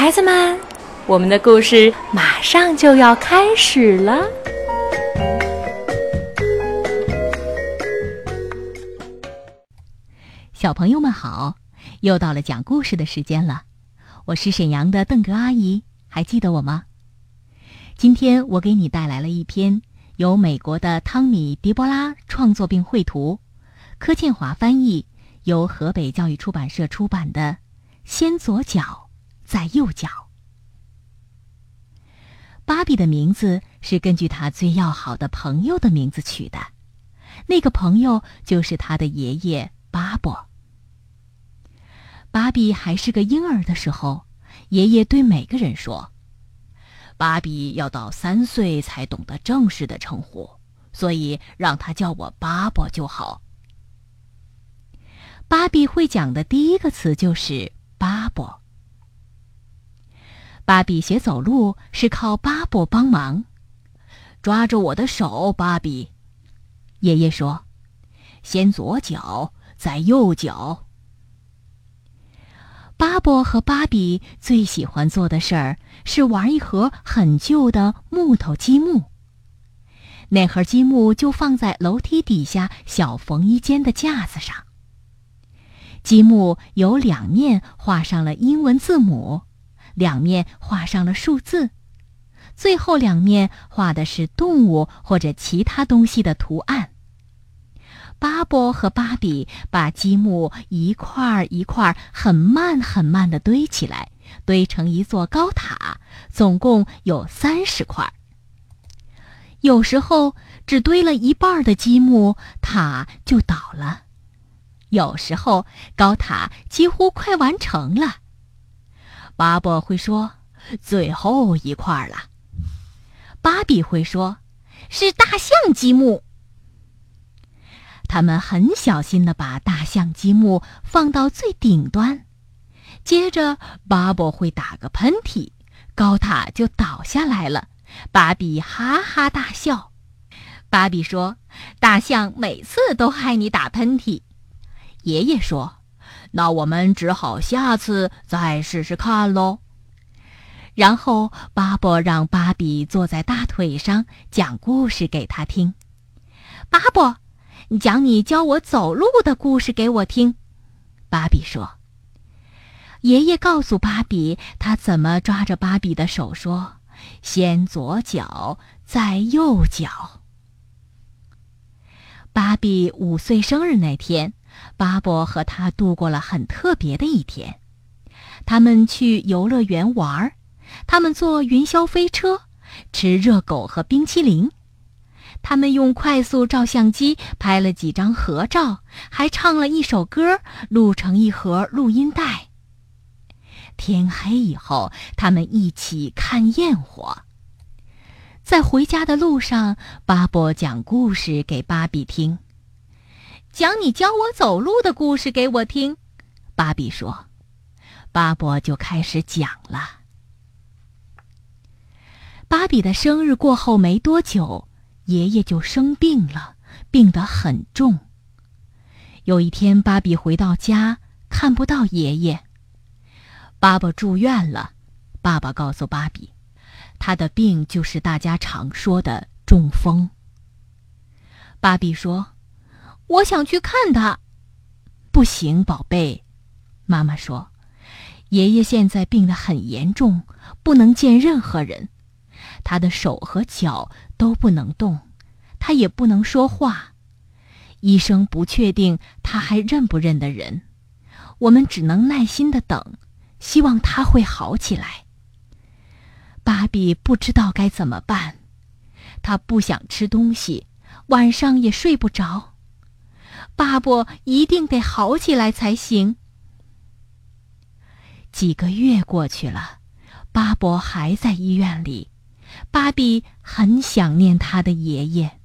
孩子们，我们的故事马上就要开始了。小朋友们好，又到了讲故事的时间了。我是沈阳的邓格阿姨，还记得我吗？今天我给你带来了一篇由美国的汤米·迪波拉创作并绘图，柯建华翻译，由河北教育出版社出版的《先左脚，在右脚》。芭比的名字是根据她最要好的朋友的名字取的，那个朋友就是她的爷爷巴伯。芭比还是个婴儿的时候，爷爷对每个人说。芭比要到三岁才懂得正式的称呼，所以让他叫我巴伯就好。芭比会讲的第一个词就是“”。芭比学走路是靠巴布帮忙，抓住我的手，芭比。爷爷说：“先左脚，再右脚。”巴伯和芭比最喜欢做的事儿是玩一盒很旧的木头积木。那盒积木就放在楼梯底下小缝衣间的架子上。积木有两面画上了英文字母，两面画上了数字，最后两面画的是动物或者其他东西的图案。巴伯和芭比把积木一块儿一块儿很慢很慢地堆起来，堆成一座高塔，总共有三十块。有时候只堆了一半的积木，塔就倒了；有时候高塔几乎快完成了。巴伯会说：“最后一块了。”芭比会说：“是大象积木。”他们很小心地把大象积木放到最顶端，接着巴伯会打个喷嚏，高塔就倒下来了。芭比哈哈大笑。芭比说：“大象每次都害你打喷嚏。”爷爷说：“那我们只好下次再试试看喽。”然后巴伯让芭比坐在大腿上讲故事给他听。巴伯。你讲你教我走路的故事给我听，芭比说。爷爷告诉芭比，他怎么抓着芭比的手说：“先左脚，再右脚。”芭比五岁生日那天，巴伯和他度过了很特别的一天。他们去游乐园玩儿，他们坐云霄飞车，吃热狗和冰淇淋。他们用快速照相机拍了几张合照，还唱了一首歌，录成一盒录音带。天黑以后，他们一起看焰火。在回家的路上，巴伯讲故事给芭比听，讲你教我走路的故事给我听。芭比说：“巴伯就开始讲了。”芭比的生日过后没多久。爷爷就生病了，病得很重。有一天，芭比回到家，看不到爷爷。爸爸住院了。爸爸告诉芭比，他的病就是大家常说的中风。芭比说：“我想去看他。”不行，宝贝，妈妈说：“爷爷现在病得很严重，不能见任何人。”他的手和脚都不能动，他也不能说话。医生不确定他还认不认得人，我们只能耐心的等，希望他会好起来。芭比不知道该怎么办，他不想吃东西，晚上也睡不着。巴伯一定得好起来才行。几个月过去了，巴伯还在医院里。芭比很想念他的爷爷。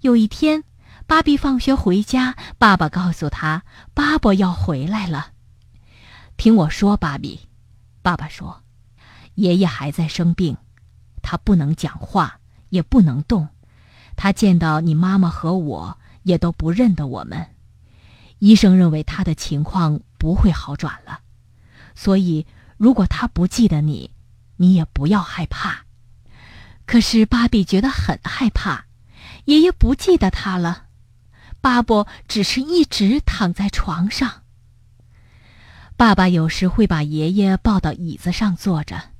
有一天，芭比放学回家，爸爸告诉他：“巴伯要回来了。”听我说，芭比，爸爸说：“爷爷还在生病，他不能讲话，也不能动。他见到你妈妈和我，也都不认得我们。医生认为他的情况不会好转了，所以如果他不记得你，你也不要害怕。可是芭比觉得很害怕，爷爷不记得他了。巴伯只是一直躺在床上。爸爸有时会把爷爷抱到椅子上坐着，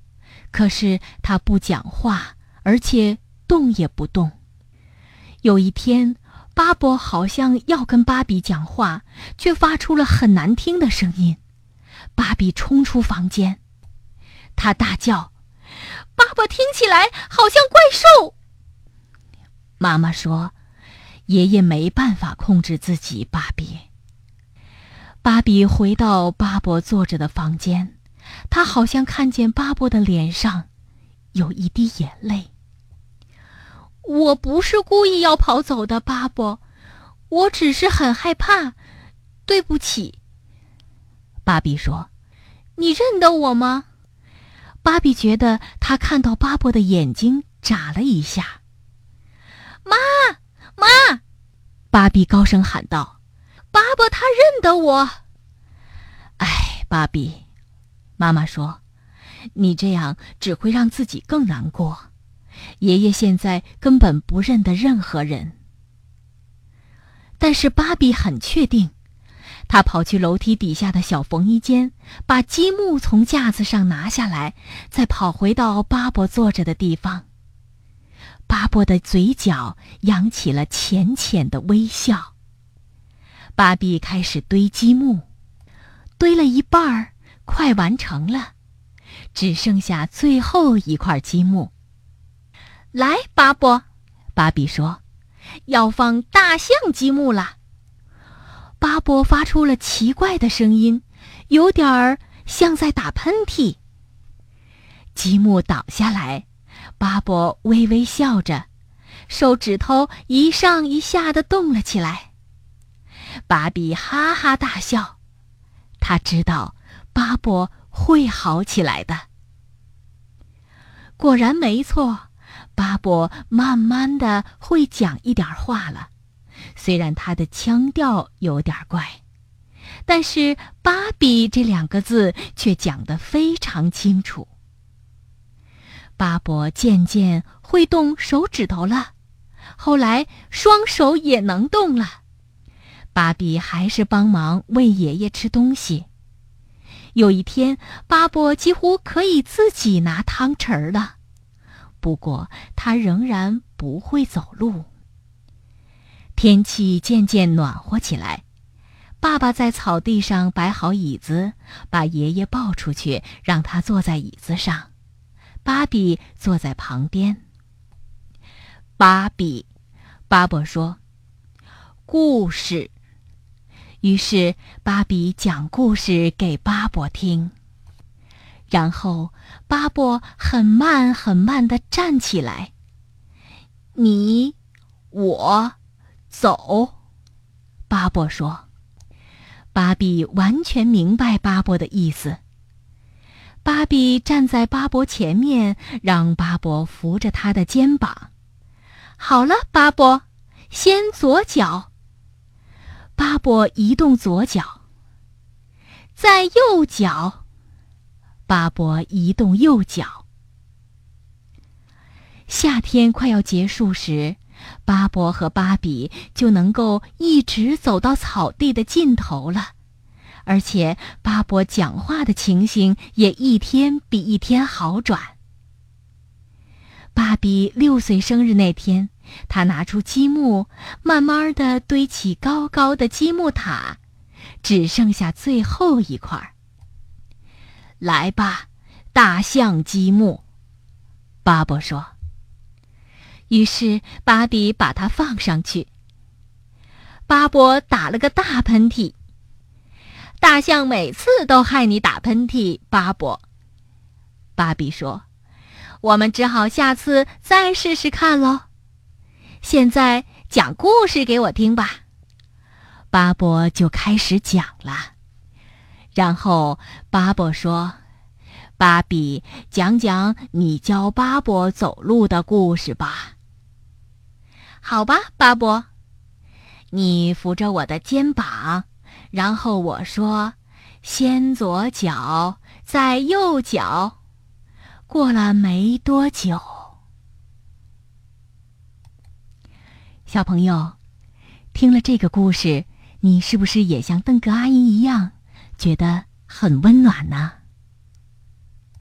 可是他不讲话，而且动也不动。有一天，巴伯好像要跟芭比讲话，却发出了很难听的声音。芭比冲出房间，他大叫：“爸爸，听起来好像怪兽。”妈妈说：“爷爷没办法控制自己。”芭比。芭比回到巴伯坐着的房间，他好像看见巴伯的脸上有一滴眼泪。我不是故意要跑走的，巴伯，我只是很害怕。对不起。芭比说：“你认得我吗？”芭比觉得他看到巴伯的眼睛眨了一下。“妈妈！”芭比高声喊道，“巴伯他认得我。”哎，芭比，妈妈说：“你这样只会让自己更难过。爷爷现在根本不认得任何人。”但是芭比很确定。他跑去楼梯底下的小缝衣间，把积木从架子上拿下来，再跑回到巴伯坐着的地方。巴伯的嘴角扬起了浅浅的微笑。芭比开始堆积木，堆了一半儿，快完成了，只剩下最后一块积木。来，巴伯，芭比说：“要放大象积木了。”巴伯发出了奇怪的声音，有点儿像在打喷嚏。积木倒下来，巴伯微微笑着，手指头一上一下的动了起来。芭比哈哈大笑，他知道巴伯会好起来的。果然没错，巴伯慢慢的会讲一点话了。虽然他的腔调有点怪，但是“芭比”这两个字却讲得非常清楚。巴伯渐渐会动手指头了，后来双手也能动了。芭比还是帮忙喂爷爷吃东西。有一天，巴伯几乎可以自己拿汤匙了，不过他仍然不会走路。天气渐渐暖和起来，爸爸在草地上摆好椅子，把爷爷抱出去，让他坐在椅子上。芭比坐在旁边。芭比，巴伯说：“故事。”于是芭比讲故事给巴伯听。然后巴伯很慢很慢的站起来。你，我。走，巴伯说。芭比完全明白巴伯的意思。芭比站在巴伯前面，让巴伯扶着他的肩膀。好了，巴伯，先左脚。巴伯移动左脚，在右脚。巴伯移动右脚。夏天快要结束时。巴伯和芭比就能够一直走到草地的尽头了，而且巴伯讲话的情形也一天比一天好转。芭比六岁生日那天，他拿出积木，慢慢的堆起高高的积木塔，只剩下最后一块。来吧，大象积木，巴伯说。于是，芭比把它放上去。巴伯打了个大喷嚏。大象每次都害你打喷嚏，巴伯。芭比说：“我们只好下次再试试看喽。”现在讲故事给我听吧。巴伯就开始讲了。然后巴伯说：“芭比，讲讲你教巴伯走路的故事吧。”好吧，巴伯，你扶着我的肩膀，然后我说：“先左脚，再右脚。过了没多久，小朋友听了这个故事，你是不是也像邓格阿姨一样，觉得很温暖呢？